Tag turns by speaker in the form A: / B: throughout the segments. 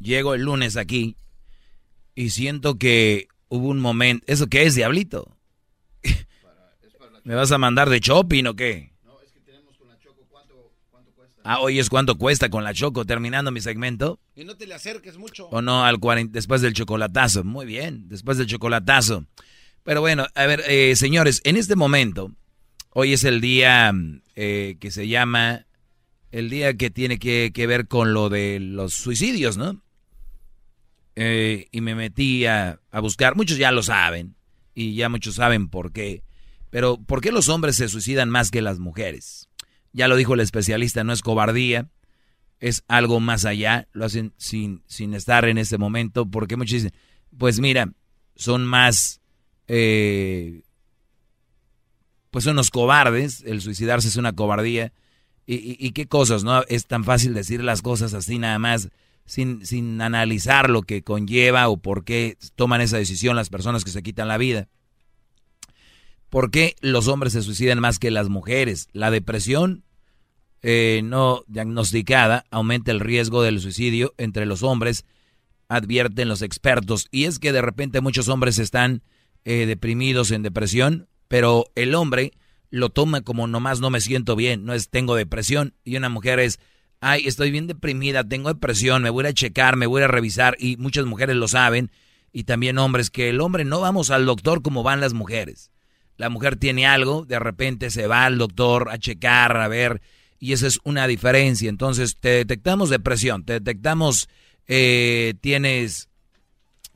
A: llego el lunes aquí y siento que hubo un momento. ¿Eso qué es, diablito? ¿Me vas a mandar de shopping o qué?
B: No, es que tenemos con la Choco cuánto, cuánto cuesta.
A: Ah, hoy es cuánto cuesta con la Choco terminando mi segmento.
B: Y no te le acerques mucho.
A: O no, al 40, después del chocolatazo. Muy bien, después del chocolatazo. Pero bueno, a ver, eh, señores, en este momento, hoy es el día eh, que se llama, el día que tiene que, que ver con lo de los suicidios, ¿no? Eh, y me metí a, a buscar, muchos ya lo saben, y ya muchos saben por qué. Pero, ¿por qué los hombres se suicidan más que las mujeres? Ya lo dijo el especialista, no es cobardía, es algo más allá, lo hacen sin, sin estar en ese momento, porque muchos dicen, pues mira, son más, eh, pues son los cobardes, el suicidarse es una cobardía, y, y, y, qué cosas, ¿no? Es tan fácil decir las cosas así nada más, sin, sin analizar lo que conlleva o por qué toman esa decisión las personas que se quitan la vida. ¿Por qué los hombres se suicidan más que las mujeres? La depresión eh, no diagnosticada aumenta el riesgo del suicidio entre los hombres, advierten los expertos. Y es que de repente muchos hombres están eh, deprimidos en depresión, pero el hombre lo toma como nomás no me siento bien, no es tengo depresión. Y una mujer es, ay, estoy bien deprimida, tengo depresión, me voy a checar, me voy a revisar. Y muchas mujeres lo saben, y también hombres, que el hombre no vamos al doctor como van las mujeres. La mujer tiene algo, de repente se va al doctor a checar, a ver, y esa es una diferencia. Entonces, te detectamos depresión, te detectamos, eh, tienes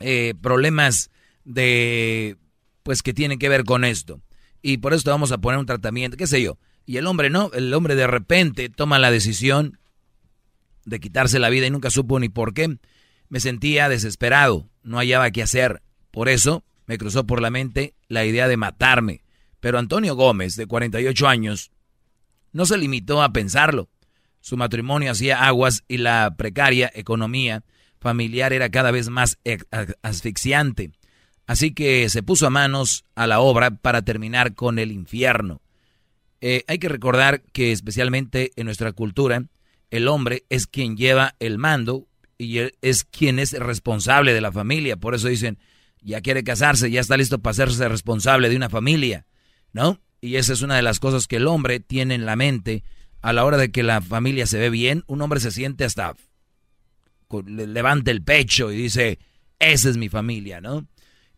A: eh, problemas de, pues que tienen que ver con esto. Y por eso te vamos a poner un tratamiento, qué sé yo. Y el hombre no, el hombre de repente toma la decisión de quitarse la vida y nunca supo ni por qué. Me sentía desesperado, no hallaba qué hacer. Por eso me cruzó por la mente la idea de matarme. Pero Antonio Gómez, de 48 años, no se limitó a pensarlo. Su matrimonio hacía aguas y la precaria economía familiar era cada vez más asfixiante. Así que se puso a manos a la obra para terminar con el infierno. Eh, hay que recordar que especialmente en nuestra cultura, el hombre es quien lleva el mando y es quien es responsable de la familia. Por eso dicen, ya quiere casarse, ya está listo para hacerse responsable de una familia, ¿no? Y esa es una de las cosas que el hombre tiene en la mente a la hora de que la familia se ve bien. Un hombre se siente hasta, levanta el pecho y dice, esa es mi familia, ¿no?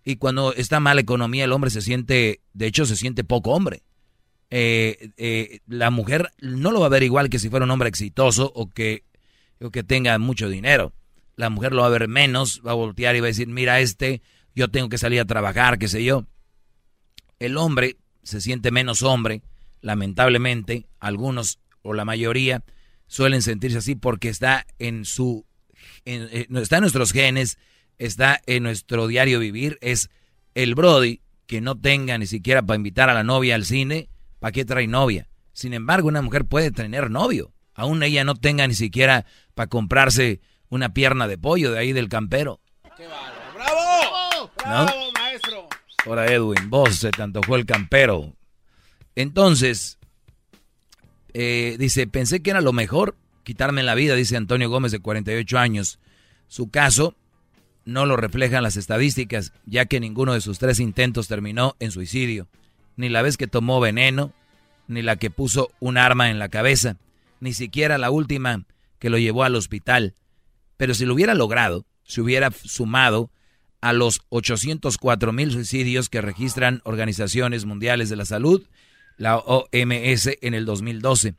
A: Y cuando está mala economía, el hombre se siente, de hecho, se siente poco hombre. Eh, eh, la mujer no lo va a ver igual que si fuera un hombre exitoso o que, o que tenga mucho dinero. La mujer lo va a ver menos, va a voltear y va a decir, mira este, yo tengo que salir a trabajar, qué sé yo. El hombre se siente menos hombre, lamentablemente, algunos o la mayoría suelen sentirse así porque está en su, en, está en nuestros genes, está en nuestro diario vivir, es el Brody que no tenga ni siquiera para invitar a la novia al cine, ¿para qué trae novia? Sin embargo, una mujer puede tener novio, aún ella no tenga ni siquiera para comprarse una pierna de pollo de ahí del campero.
B: ¡Qué ¡Bravo! ¡Bravo, ¿No? maestro!
A: Ahora Edwin, vos se te antojó el campero. Entonces, eh, dice, pensé que era lo mejor quitarme la vida, dice Antonio Gómez de 48 años. Su caso no lo reflejan las estadísticas, ya que ninguno de sus tres intentos terminó en suicidio. Ni la vez que tomó veneno, ni la que puso un arma en la cabeza, ni siquiera la última que lo llevó al hospital. Pero si lo hubiera logrado, se hubiera sumado a los 804 mil suicidios que registran organizaciones mundiales de la salud, la OMS, en el 2012.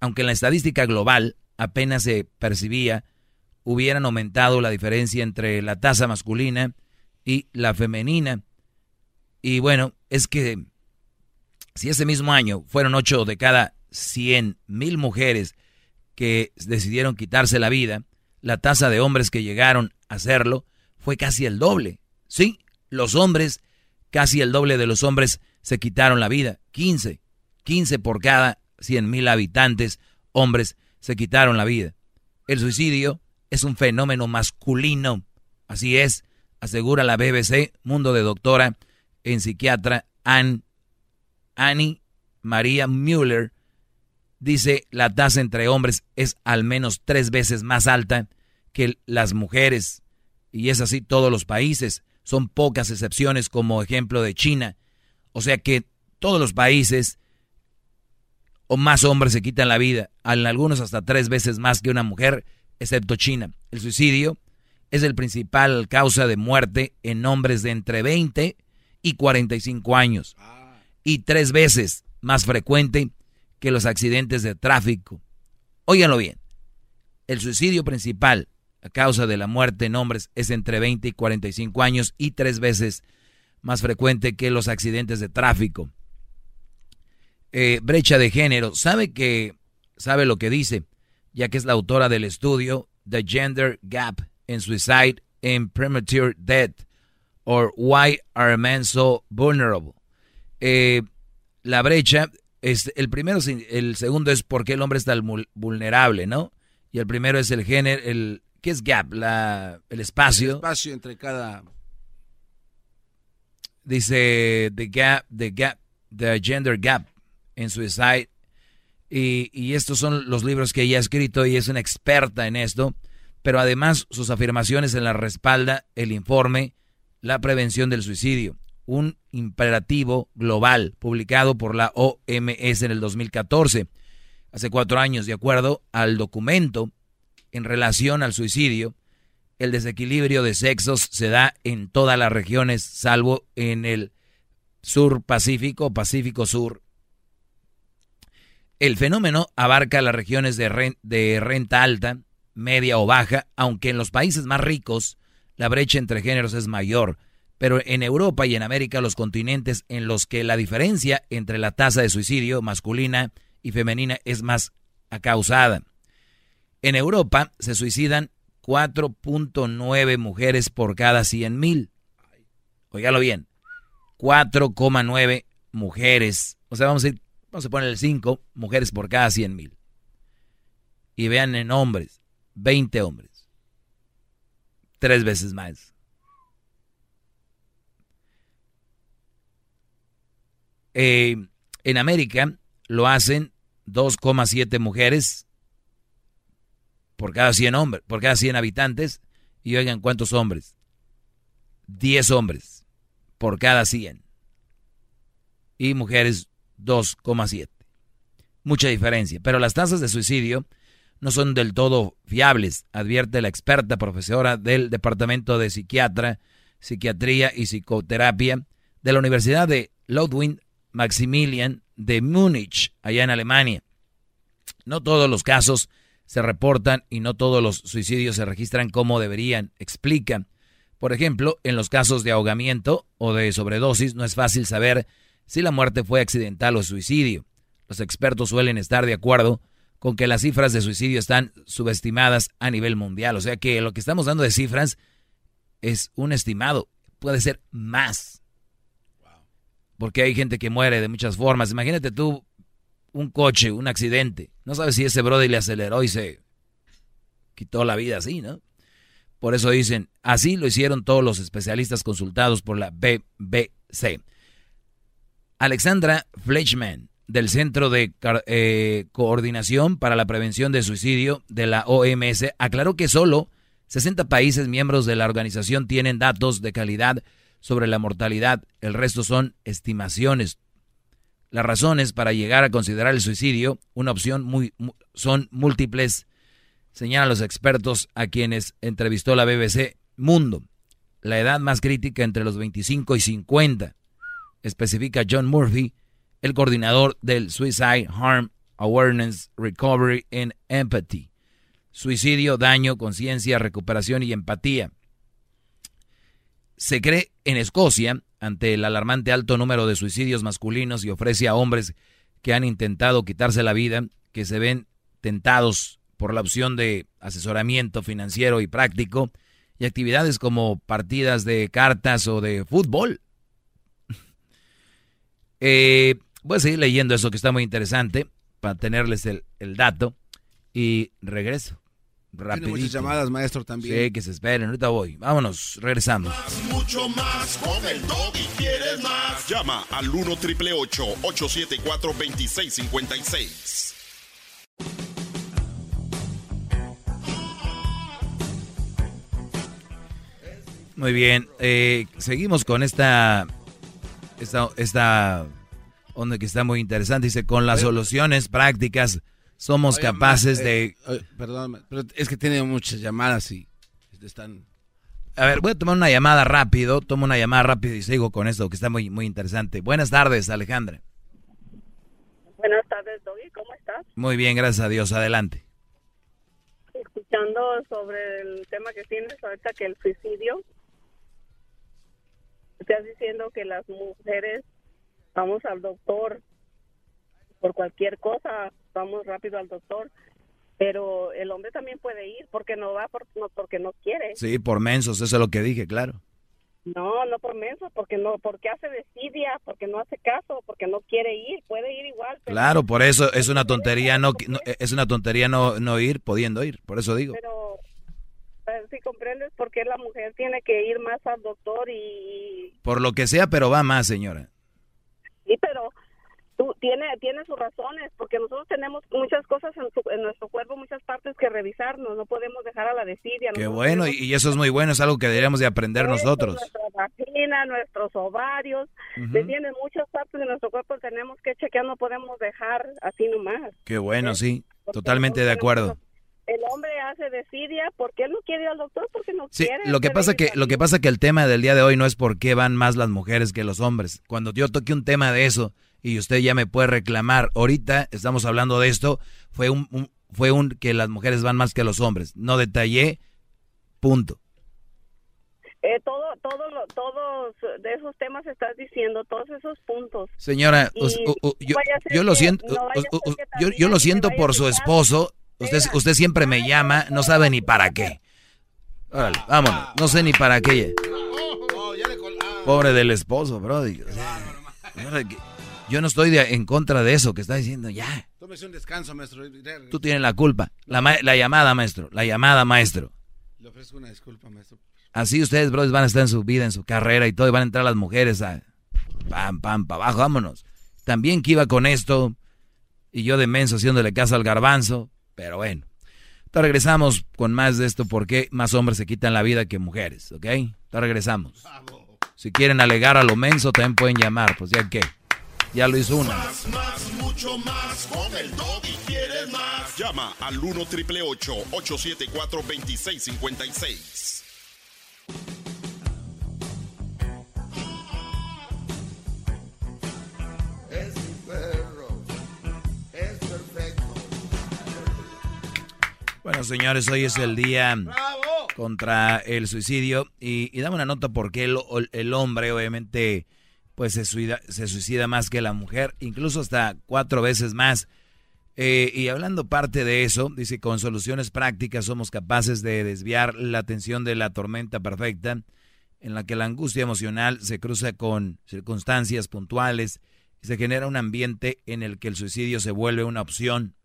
A: Aunque en la estadística global apenas se percibía, hubieran aumentado la diferencia entre la tasa masculina y la femenina. Y bueno, es que si ese mismo año fueron 8 de cada 100 mil mujeres que decidieron quitarse la vida, la tasa de hombres que llegaron a hacerlo fue casi el doble. Sí, los hombres, casi el doble de los hombres se quitaron la vida. 15, 15 por cada 100 mil habitantes, hombres, se quitaron la vida. El suicidio es un fenómeno masculino. Así es, asegura la BBC, mundo de doctora en psiquiatra Annie María Müller. Dice, la tasa entre hombres es al menos tres veces más alta que las mujeres. Y es así todos los países. Son pocas excepciones como ejemplo de China. O sea que todos los países o más hombres se quitan la vida, algunos hasta tres veces más que una mujer, excepto China. El suicidio es el principal causa de muerte en hombres de entre 20 y 45 años y tres veces más frecuente que los accidentes de tráfico. Óiganlo bien, el suicidio principal a causa de la muerte en hombres es entre 20 y 45 años y tres veces más frecuente que los accidentes de tráfico. Eh, brecha de género, sabe que sabe lo que dice, ya que es la autora del estudio The Gender Gap in Suicide and Premature Death, or Why Are Men So Vulnerable. Eh, la brecha es el primero, el segundo es por qué el hombre es tan vulnerable, ¿no? Y el primero es el género, el ¿qué es gap? La, el espacio. El
B: espacio entre cada.
A: Dice the gap, the gap, the gender gap en Suicide. Y, y estos son los libros que ella ha escrito y es una experta en esto. Pero además sus afirmaciones en la respalda el informe La prevención del suicidio, un imperativo global publicado por la OMS en el 2014, hace cuatro años, de acuerdo al documento en relación al suicidio. El desequilibrio de sexos se da en todas las regiones, salvo en el sur Pacífico, Pacífico Sur, el fenómeno abarca las regiones de, renta alta, media o baja, aunque en los países más ricos la brecha entre géneros es mayor, pero en Europa y en América los continentes en los que la diferencia entre la tasa de suicidio masculina y femenina es más acausada. En Europa se suicidan 4.9 mujeres por cada 100 mil. Bien, 4,9 mujeres. O sea, vamos a ir Vamos a poner el 5, mujeres por cada 100 mil. Y vean en hombres, 20 hombres. Tres veces más. Eh, en América lo hacen 2,7 mujeres por cada 100 hombres, por cada 100 habitantes. Y oigan cuántos hombres. 10 hombres por cada 100. Y mujeres 2,7. Mucha diferencia. Pero las tasas de suicidio no son del todo fiables, advierte la experta profesora del Departamento de Psiquiatra, Psiquiatría y Psicoterapia de la Universidad de Ludwig Maximilian de Múnich, allá en Alemania. No todos los casos se reportan y no todos los suicidios se registran como deberían, explica. Por ejemplo, en los casos de ahogamiento o de sobredosis no es fácil saber si la muerte fue accidental o suicidio. Los expertos suelen estar de acuerdo con que las cifras de suicidio están subestimadas a nivel mundial. O sea que lo que estamos dando de cifras es un estimado. Puede ser más. Porque hay gente que muere de muchas formas. Imagínate tú un coche, un accidente. No sabes si ese brother le aceleró y se quitó la vida así, ¿no? Por eso dicen, así lo hicieron todos los especialistas consultados por la BBC. Alexandra Fleischman, del Centro de eh, Coordinación para la Prevención de Suicidio de la OMS, aclaró que solo 60 países miembros de la organización tienen datos de calidad sobre la mortalidad. El resto son estimaciones. Las razones para llegar a considerar el suicidio una opción muy, son múltiples, señalan los expertos a quienes entrevistó la BBC Mundo. La edad más crítica entre los 25 y 50 especifica John Murphy, el coordinador del Suicide Harm Awareness Recovery and Empathy. Suicidio, daño, conciencia, recuperación y empatía. Se cree en Escocia, ante el alarmante alto número de suicidios masculinos y ofrece a hombres que han intentado quitarse la vida, que se ven tentados por la opción de asesoramiento financiero y práctico y actividades como partidas de cartas o de fútbol. Eh, voy a seguir leyendo eso que está muy interesante para tenerles el, dato y regreso.
B: Tiene muchas llamadas, maestro, también.
A: Sí, que se esperen. Ahorita voy. Vámonos, regresamos.
C: mucho más. Con el y quieres más. Llama al 1 triple 874 2656.
A: Muy bien, eh, seguimos con esta, esta, esta onda que está muy interesante. Dice, con las soluciones prácticas somos capaces de...
B: Eh, perdón, pero es que tiene muchas llamadas y están...
A: A ver, voy a tomar una llamada rápido, tomo una llamada rápido y sigo con esto que está muy, muy interesante. Buenas tardes, Alejandra.
D: Buenas tardes, Doggy, ¿cómo estás?
A: Muy bien, gracias a Dios, adelante.
D: Escuchando sobre el tema que tienes ahorita, que el suicidio, estás diciendo que las mujeres vamos al doctor por cualquier cosa, vamos rápido al doctor, pero el hombre también puede ir porque no va por, no, porque no quiere.
A: Sí, por mensos, eso es lo que dije, claro.
D: No, no por mensos, porque no, porque hace desidia, porque no hace caso, porque no quiere ir, puede ir igual.
A: claro, por eso es una tontería no, es una tontería no, no ir pudiendo ir, por eso digo.
D: Pero si comprendes por qué la mujer tiene que ir más al doctor y...
A: Por lo que sea, pero va más, señora.
D: Sí, pero tú tiene tiene sus razones porque nosotros tenemos muchas cosas en, nuestro cuerpo muchas partes que revisarnos no podemos dejar a la desidia
A: qué bueno y eso es muy bueno es algo que deberíamos de aprender nosotros.
D: nuestra vagina nuestros ovarios tienen muchas partes de nuestro cuerpo que tenemos que chequear no podemos dejar así nomás.
A: Qué bueno sí totalmente de acuerdo.
D: el hombre hace desidia porque él no quiere ir al doctor porque no sí,
A: lo que pasa que lo que pasa que el tema del día de hoy no es por qué van más las mujeres que los hombres. Cuando yo toque un tema de eso y usted ya me puede reclamar, ahorita estamos hablando de esto, fue un, fue un que las mujeres van más que los hombres. No detallé, punto.
D: Eh, todo, todo, todos de esos temas estás diciendo, todos esos puntos.
A: Señora, yo, lo siento, yo, yo lo siento por su esposo Usted, usted siempre me llama, no sabe ni para qué. Órale, vámonos, no sé ni para qué. Pobre del esposo, bro. Yo no estoy en contra de eso que está diciendo, ya.
B: Tómese un descanso, maestro.
A: Tú tienes la culpa. La, la llamada, maestro. La llamada, maestro.
B: Le ofrezco una disculpa, maestro.
A: Así ustedes, bro, van a estar en su vida, en su carrera y todo, y van a entrar las mujeres a pam, pam, para abajo, vámonos. También que iba con esto, y yo de menso haciéndole caso al garbanzo, pero bueno. Ahora regresamos con más de esto porque más hombres se quitan la vida que mujeres, ¿ok? Ahora regresamos. Si quieren alegar a lo menso, también pueden llamar, pues ya que. Ya lo hizo una.
C: Más, más, mucho más. Con el y quieres más. Llama al 1 triple 874 2656.
A: Bueno, señores, hoy es el día contra el suicidio y, dame una nota porque el, el hombre obviamente pues se suicida, más que la mujer, incluso hasta cuatro veces más. Eh, y hablando parte de eso, dice, con soluciones prácticas somos capaces de desviar la atención de la tormenta perfecta en la que la angustia emocional se cruza con circunstancias puntuales y se genera un ambiente en el que el suicidio se vuelve una opción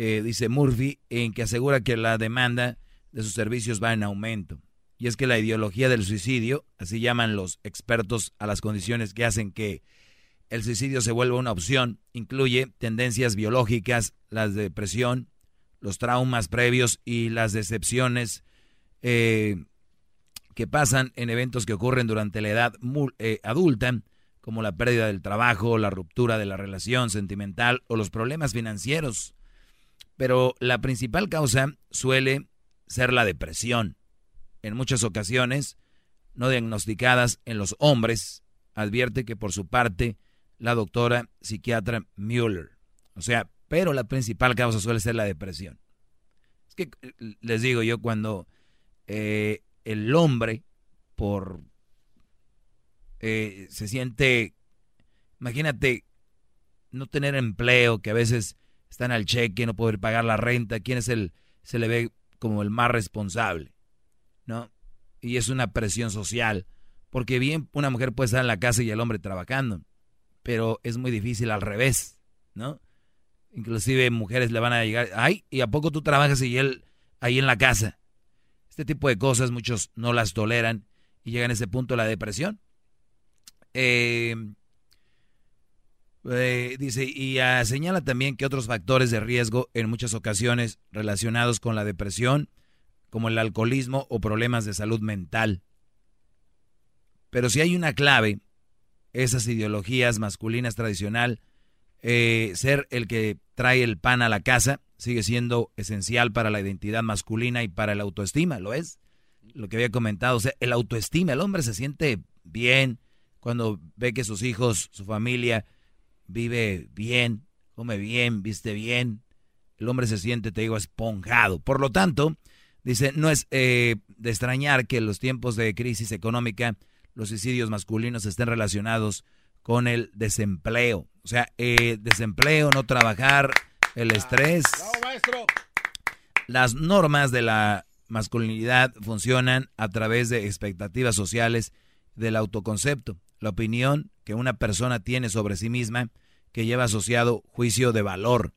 A: eh, dice Murphy, en que asegura que la demanda de sus servicios va en aumento. Y es que la ideología del suicidio, así llaman los expertos a las condiciones que hacen que el suicidio se vuelva una opción, incluye tendencias biológicas, la depresión, los traumas previos y las decepciones eh, que pasan en eventos que ocurren durante la edad eh, adulta, como la pérdida del trabajo, la ruptura de la relación sentimental o los problemas financieros pero la principal causa suele ser la depresión. En muchas ocasiones, no diagnosticadas en los hombres, advierte que por su parte la doctora psiquiatra Mueller. O sea, pero la principal causa suele ser la depresión. Es que les digo yo cuando eh, el hombre por eh, se siente, imagínate no tener empleo, que a veces están al cheque, no poder pagar la renta, quién es el, se le ve como el más responsable, ¿no? Y es una presión social, porque bien una mujer puede estar en la casa y el hombre trabajando, pero es muy difícil al revés, ¿no? Inclusive mujeres le van a llegar, ay, ¿y a poco tú trabajas y él ahí en la casa? Este tipo de cosas muchos no las toleran y llegan a ese punto la depresión. Eh, eh, dice, y señala también que otros factores de riesgo en muchas ocasiones relacionados con la depresión, como el alcoholismo o problemas de salud mental. Pero si hay una clave, esas ideologías masculinas tradicional, eh, ser el que trae el pan a la casa sigue siendo esencial para la identidad masculina y para la autoestima, ¿lo es? Lo que había comentado, o sea, el autoestima, el hombre se siente bien cuando ve que sus hijos, su familia, vive bien, come bien, viste bien. El hombre se siente, te digo, esponjado. Por lo tanto, dice, no es eh, de extrañar que en los tiempos de crisis económica los suicidios masculinos estén relacionados con el desempleo. O sea, eh, desempleo, no trabajar, el estrés. Las normas de la masculinidad funcionan a través de expectativas sociales del autoconcepto la opinión que una persona tiene sobre sí misma que lleva asociado juicio de valor.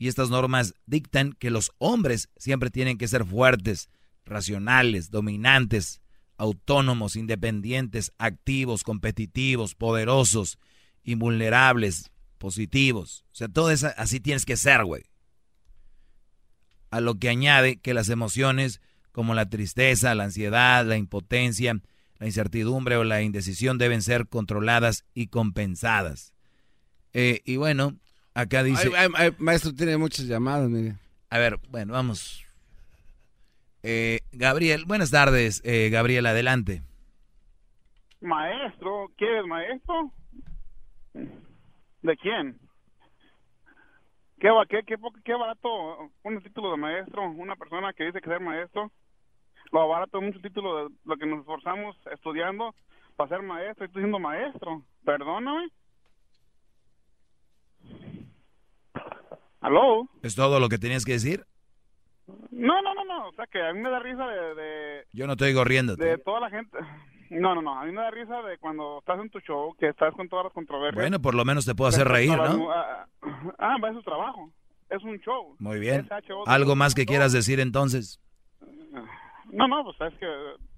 A: Y estas normas dictan que los hombres siempre tienen que ser fuertes, racionales, dominantes, autónomos, independientes, activos, competitivos, poderosos, invulnerables, positivos. O sea, todo eso así tienes que ser, güey. A lo que añade que las emociones como la tristeza, la ansiedad, la impotencia, la incertidumbre o la indecisión deben ser controladas y compensadas. Eh, y bueno, acá dice...
B: maestro tiene muchas llamadas, mire.
A: A ver, bueno, vamos. Eh, Gabriel, buenas tardes, eh, Gabriel, adelante.
E: Maestro, ¿quieres maestro? ¿De quién? ¿Qué, qué, qué, qué barato un título de maestro? Una persona que dice que ser maestro lo barato mucho título de lo que nos esforzamos estudiando para ser maestro. Estoy siendo maestro. Perdóname. ¿Aló?
A: ¿Es todo lo que tenías que decir?
E: No, no, no, no. O sea, que a mí me da risa de...
A: Yo no estoy corriendo.
E: De toda la gente. No, no, no. A mí me da risa de cuando estás en tu show, que estás con todas las controversias.
A: Bueno, por lo menos te puedo hacer reír, ¿no?
E: Ah, ah, es su trabajo. Es un show.
A: Muy bien. ¿Algo más que quieras decir entonces?
E: No, no, pues es que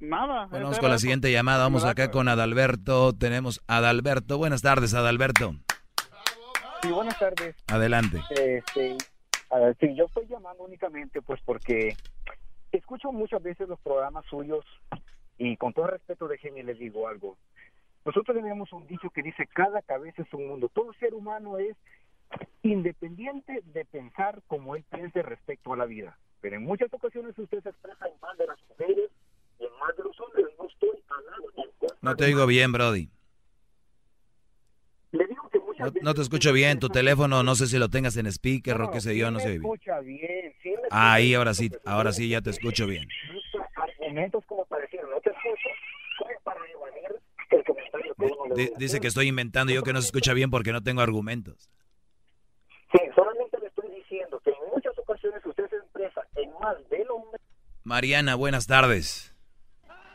E: nada.
A: Bueno, vamos con la siguiente llamada. Vamos acá con Adalberto. Tenemos Adalberto. Buenas tardes, Adalberto.
F: Sí, buenas tardes.
A: Adelante.
F: Este, sí, yo estoy llamando únicamente pues porque escucho muchas veces los programas suyos y con todo respeto déjenme les digo algo. Nosotros tenemos un dicho que dice cada cabeza es un mundo. Todo ser humano es independiente de pensar como él piense respecto a la vida. Pero en muchas ocasiones usted se expresa en más de las mujeres y en más de los hombres. No estoy hablando
A: No te digo bien, Brody.
F: Le digo que muchas
A: no, no, te escucho bien, tu teléfono no sé si lo tengas en speaker o qué sé yo, no sé
F: bien. Escucha bien sí
A: ah, ahí ahora sí, ahora sí ya te escucho bien.
F: Argumentos como para decir, no te escucho, para evadir el comentario que uno
A: le Dice que estoy inventando yo que no se escucha bien porque no tengo argumentos.
F: Sí, solamente le estoy diciendo que en muchas ocasiones usted se expresa en más del hombre.
A: Mariana, buenas tardes.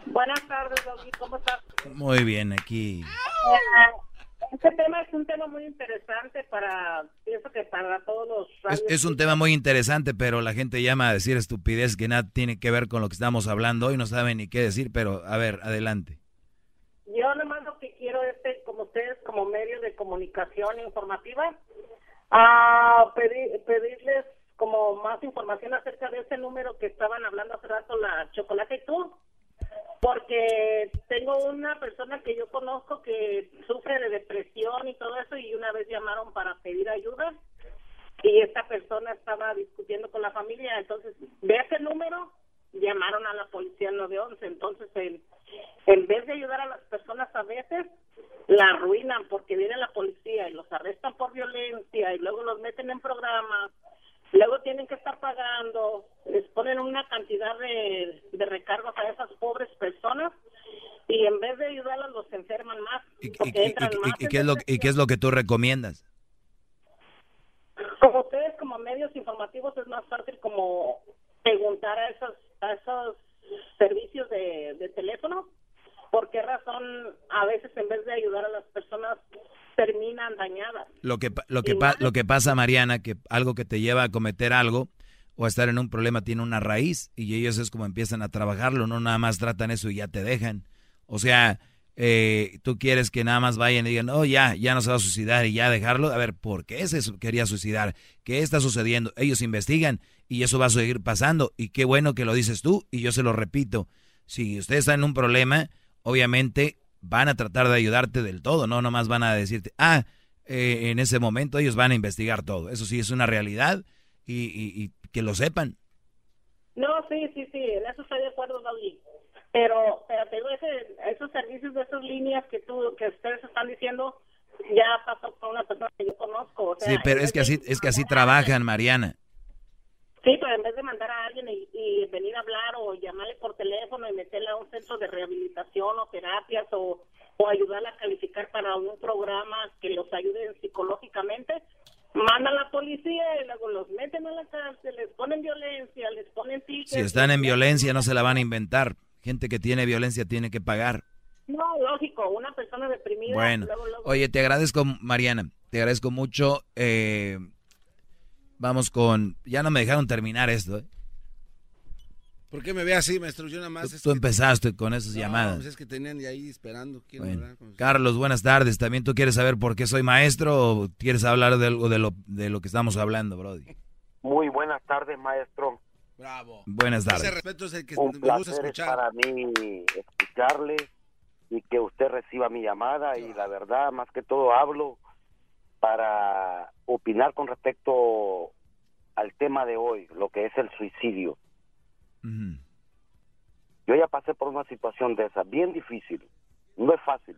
G: Buenas tardes, Doggy, ¿cómo estás?
A: Muy bien, aquí.
G: Este tema es un tema muy interesante para, pienso que para todos los...
A: Es, es, un tema muy interesante, pero la gente llama a decir estupidez que nada tiene que ver con lo que estamos hablando hoy, no saben ni qué decir, pero a ver, adelante.
G: Yo nomás lo que quiero es, como ustedes, como medio de comunicación informativa, a pedir, pedirles como más información acerca de ese número que estaban hablando hace rato, la Chocolate y tú, porque tengo una persona que yo conozco que sufre de depresión y todo eso y una vez llamaron para pedir ayuda y esta persona estaba discutiendo con la familia, entonces ve ese número, llamaron a la policía 911, entonces en, en vez de ayudar a las personas a veces la arruinan porque viene la policía y los arrestan por violencia y luego los meten en programas, luego tienen que estar pagando, les ponen una cantidad de, de recargos a esas pobres personas y en vez de ayudarlas los enferman más.
A: ¿Y, qué, es lo, ¿Y qué es lo que tú recomiendas?
G: como ustedes como medios informativos es más fácil como preguntar a esos a esos servicios de, de teléfono por qué razón a veces en vez de ayudar a las personas terminan dañadas.
A: Lo que lo que lo que pasa Mariana que algo que te lleva a cometer algo o a estar en un problema tiene una raíz y ellos es como empiezan a trabajarlo, no nada más tratan eso y ya te dejan. O sea, eh, tú quieres que nada más vayan y digan, oh, ya, ya no se va a suicidar y ya dejarlo. A ver, ¿por qué se quería suicidar? ¿Qué está sucediendo? Ellos investigan y eso va a seguir pasando. Y qué bueno que lo dices tú y yo se lo repito. Si usted está en un problema, obviamente van a tratar de ayudarte del todo, no nomás van a decirte, ah, eh, en ese momento ellos van a investigar todo. Eso sí es una realidad y, y, que lo sepan.
G: No, sí, sí, sí, en eso estoy de acuerdo, David. Pero, pero tengo ese, esos servicios de esas líneas que tú, que ustedes están diciendo, ya pasó con una persona que yo conozco.
A: sí, pero es que así, es que así trabajan, Mariana.
G: Sí, pero en vez de mandar a alguien y, venir a hablar o llamarle por teléfono y de rehabilitación o terapias o, o ayudarla a calificar para un programa que los ayude psicológicamente, mandan a la policía y luego los meten a la cárcel, les ponen violencia, les ponen tickets.
A: Si están en violencia no se la van a inventar. Gente que tiene violencia tiene que pagar.
G: No, lógico, una persona deprimida.
A: Bueno, oye, te agradezco, Mariana, te agradezco mucho. Eh, Vamos con... Ya no me dejaron terminar esto. ¿eh?
B: ¿Por qué me ve así, maestro? Yo nada
A: más... Tú, empezaste con esas llamadas.
B: Pues es que tenían ahí esperando.
A: Carlos, buenas tardes. ¿También tú quieres saber por qué soy maestro o quieres hablar de algo de lo, de lo que estamos hablando, Brody?
H: Muy buenas tardes, maestro.
B: Bravo.
A: Buenas tardes.
B: Ese respeto es el que
H: Un me gusta escuchar. para mí escucharle y que usted reciba mi llamada y la verdad, más que todo hablo para opinar con respecto al tema de hoy, lo que es el suicidio. Yo ya pasé por una situación de esa, bien difícil, no es fácil.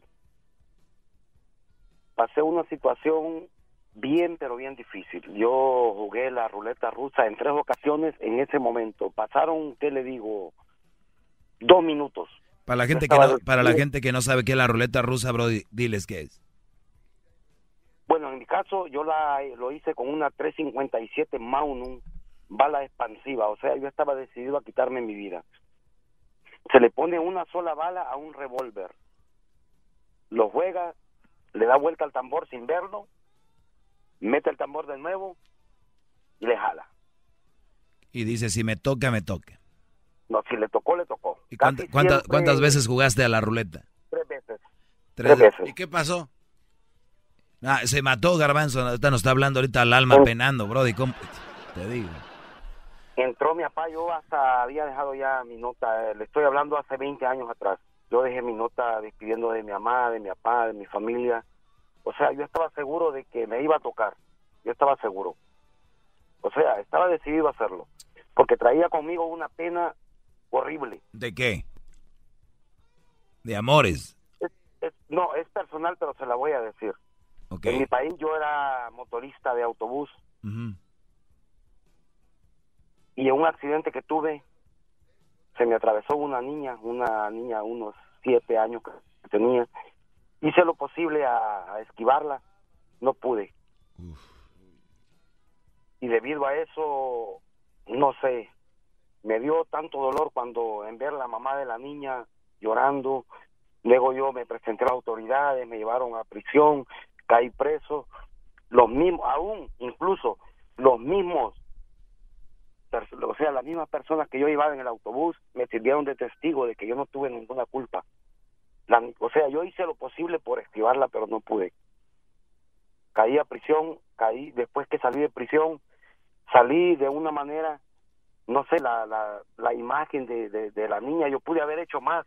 H: Pasé una situación bien, pero bien difícil. Yo jugué la ruleta rusa en tres ocasiones en ese momento. Pasaron, ¿qué le digo? Dos minutos.
A: Para la gente, que no, para la gente que no sabe qué es la ruleta rusa, bro, diles qué es.
H: Bueno, en mi caso yo la, lo hice con una 357 Magnum, bala expansiva, o sea, yo estaba decidido a quitarme mi vida. Se le pone una sola bala a un revólver, lo juega, le da vuelta al tambor sin verlo, mete el tambor de nuevo y le jala.
A: Y dice, si me toca, me toca.
H: No, si le tocó, le tocó.
A: ¿Y cuántas veces jugaste a la ruleta?
H: Tres veces.
A: Tres veces.
B: ¿Y qué pasó?
A: Ah, se mató Garbanzo, nos está hablando ahorita al alma penando, Brody. Te digo.
H: Entró mi papá, yo hasta había dejado ya mi nota, eh, le estoy hablando hace 20 años atrás. Yo dejé mi nota despidiendo de mi mamá, de mi papá, de mi familia. O sea, yo estaba seguro de que me iba a tocar. Yo estaba seguro. O sea, estaba decidido a hacerlo. Porque traía conmigo una pena horrible.
A: ¿De qué? ¿De amores?
H: no, es personal, pero se la voy a decir. En mi país yo era motorista de autobús. Y en un accidente que tuve, se me atravesó una niña, una niña unos siete años que tenía. Hice lo posible a, esquivarla, no pude. Y debido a eso, no sé, me dio tanto dolor cuando en ver la mamá de la niña llorando, luego yo me presenté a las autoridades, me llevaron a prisión, caí preso, los mismos, aún incluso los mismos, o sea, las mismas personas que yo iba en el autobús me sirvieron de testigo de que yo no tuve ninguna culpa. o sea, yo hice lo posible por esquivarla, pero no pude. Caí a prisión, caí, después que salí de prisión, salí de una manera, no sé, la, la, la imagen de, de la niña, yo pude haber hecho más,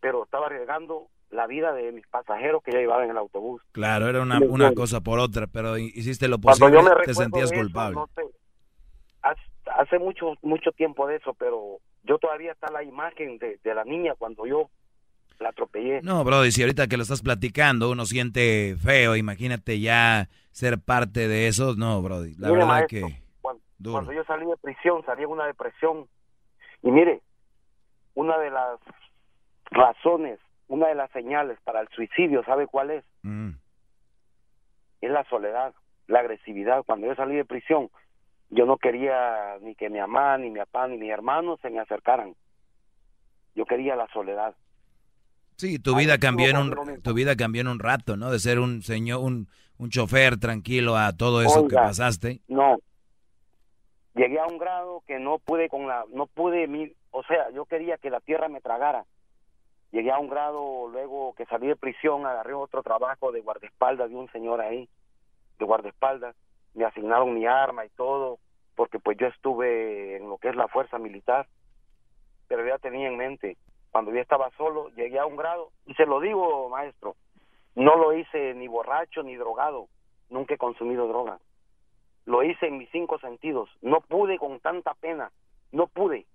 H: pero estaba arriesgando la vida de mis pasajeros que ya llevaba en el autobús.
A: Claro, era una, una cosa por otra, pero hiciste lo posible, te sentías culpable.
H: Hace mucho mucho tiempo de eso, pero yo todavía está la imagen de, la niña cuando yo la atropellé.
A: No, bro, y si ahorita que lo estás platicando uno siente feo, imagínate ya ser parte de eso, no, bro, la verdad que...
H: cuando yo salí de prisión, salí en una depresión, y mire, una de las razones una de las señales para el suicidio, ¿sabe cuál es? Mm. Es la soledad. la agresividad. Cuando yo salí de prisión, yo no quería ni que mi mamá, ni mi papá, ni mi hermano se me acercaran. Yo quería la soledad.
A: Sí, tu vida cambió en un tu vida cambió en un rato, ¿no? De ser un señor, un, un chofer tranquilo a todo eso que pasaste.
H: No. Llegué a un grado que no pude con la no pude mi, o sea, yo quería que la tierra me tragara. Llegué a un grado luego que salí de prisión, agarré otro trabajo de guardaespaldas de un señor ahí, de guardaespaldas. Me asignaron mi arma y todo, porque pues yo estuve en lo que es la fuerza militar. Pero ya tenía en mente cuando yo estaba solo, llegué a un grado, y se lo digo, maestro, no lo hice ni borracho ni drogado, nunca he consumido droga. Lo hice en mis cinco sentidos, no pude con tanta pena, no pude.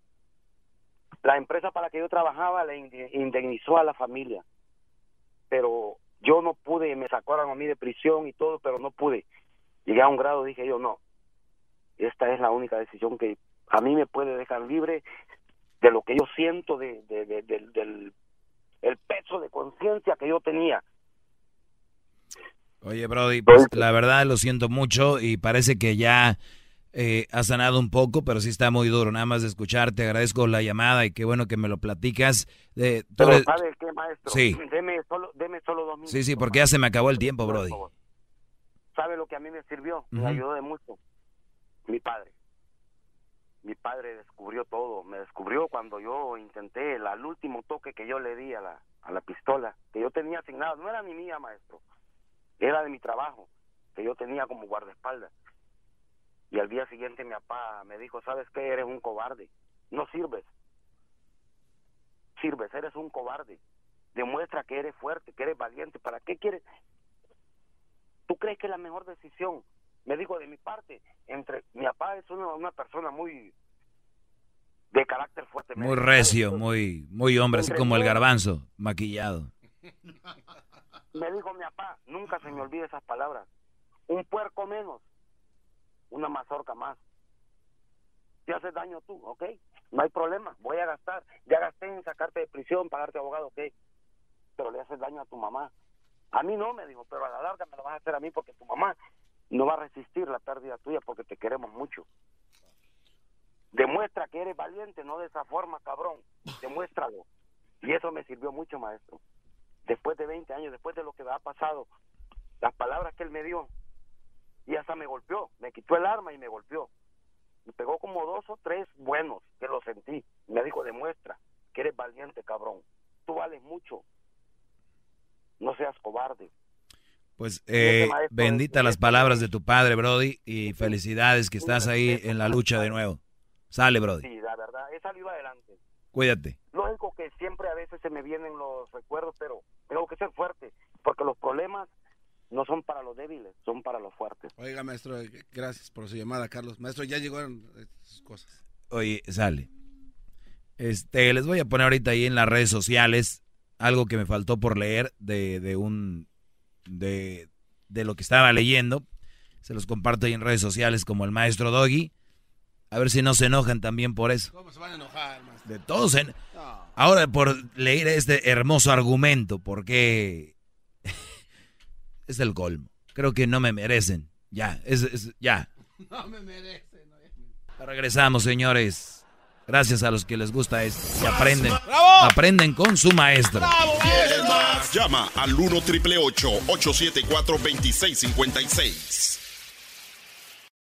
H: La empresa para la que yo trabajaba le indemnizó a la familia, pero yo no pude, me sacaron a mí de prisión y todo, pero no pude. Llegué a un grado, dije yo, no, esta es la única decisión que a mí me puede dejar libre de lo que yo siento, de, del el peso de conciencia que yo tenía.
A: Oye, Brody, pues la verdad lo siento mucho y parece que ya eh, ha sanado un poco, pero sí está muy duro. Nada más de escucharte, agradezco la llamada y qué bueno que me lo platicas.
H: De, pero ¿sabes qué, maestro? Sí. Deme solo, deme solo dos minutos.
A: Sí, sí, porque ya se me acabó el tiempo, Brody.
H: ¿Sabe lo que a mí me sirvió? Me ayudó de mucho. Mi padre mi padre descubrió todo, me descubrió cuando yo intenté el, al último toque que yo le di a la, a la pistola, que yo tenía asignado, no era ni mía, maestro, era de mi trabajo, que yo tenía como guardaespaldas. Y al día siguiente mi papá me dijo, ¿sabes qué? Eres un cobarde, no sirves, sirves, eres un cobarde, demuestra que eres fuerte, que eres valiente, ¿para qué quieres? ¿Tú crees que es la mejor decisión? me dijo de mi parte, entre mi papá es una, una persona muy de carácter fuerte.
A: Muy recio, muy muy hombre, así como el garbanzo, maquillado.
H: Me dijo mi papá, nunca se me olvide esas palabras. Un puerco menos, una mazorca más. Te haces daño tú, ¿ok? No hay problema, voy a gastar. Ya gasté en sacarte de prisión, pagarte abogado, ¿ok? Pero le haces daño a tu mamá. A mí no, me dijo, pero a la larga me lo vas a hacer a mí porque tu mamá no va a resistir la pérdida tuya porque te queremos mucho. Demuestra que eres valiente, no de esa forma, cabrón. Demuéstralo. Y eso me sirvió mucho, maestro. Después de 20 años, después de lo que ha pasado, las palabras que él me dio, y hasta me golpeó, me quitó el arma y me golpeó. Me pegó como dos o tres buenos, que lo sentí. Me dijo, demuestra que eres valiente, cabrón. Tú vales mucho. No seas cobarde.
A: Pues eh, bendita las palabras de tu padre, Brody, y felicidades que estás ahí en la lucha de nuevo. Sale, Brody.
H: Sí, la verdad, he salido adelante.
A: Cuídate.
H: Lógico que siempre a veces se me vienen los recuerdos, pero tengo que ser fuerte, porque los problemas no son para los débiles, son para los fuertes.
B: Oiga, maestro, gracias por su llamada, Carlos. Maestro, ya llegaron sus cosas.
A: Oye, sale. Este, les voy a poner ahorita ahí en las redes sociales algo que me faltó por leer de, de un de, lo que estaba leyendo. Se los comparto ahí en redes sociales como el maestro Doggy. A ver si no se enojan también por eso.
B: ¿Cómo se van a enojar,
A: De todos. En... Ahora, por leer este hermoso argumento, porque es el colmo. Creo que no me merecen. Ya, es, ya.
B: No me merecen.
A: Regresamos, señores. Gracias a los que les gusta esto y aprenden. Aprenden con su maestro.
C: ¿Quieres más? Llama al 1 triple 874 2656.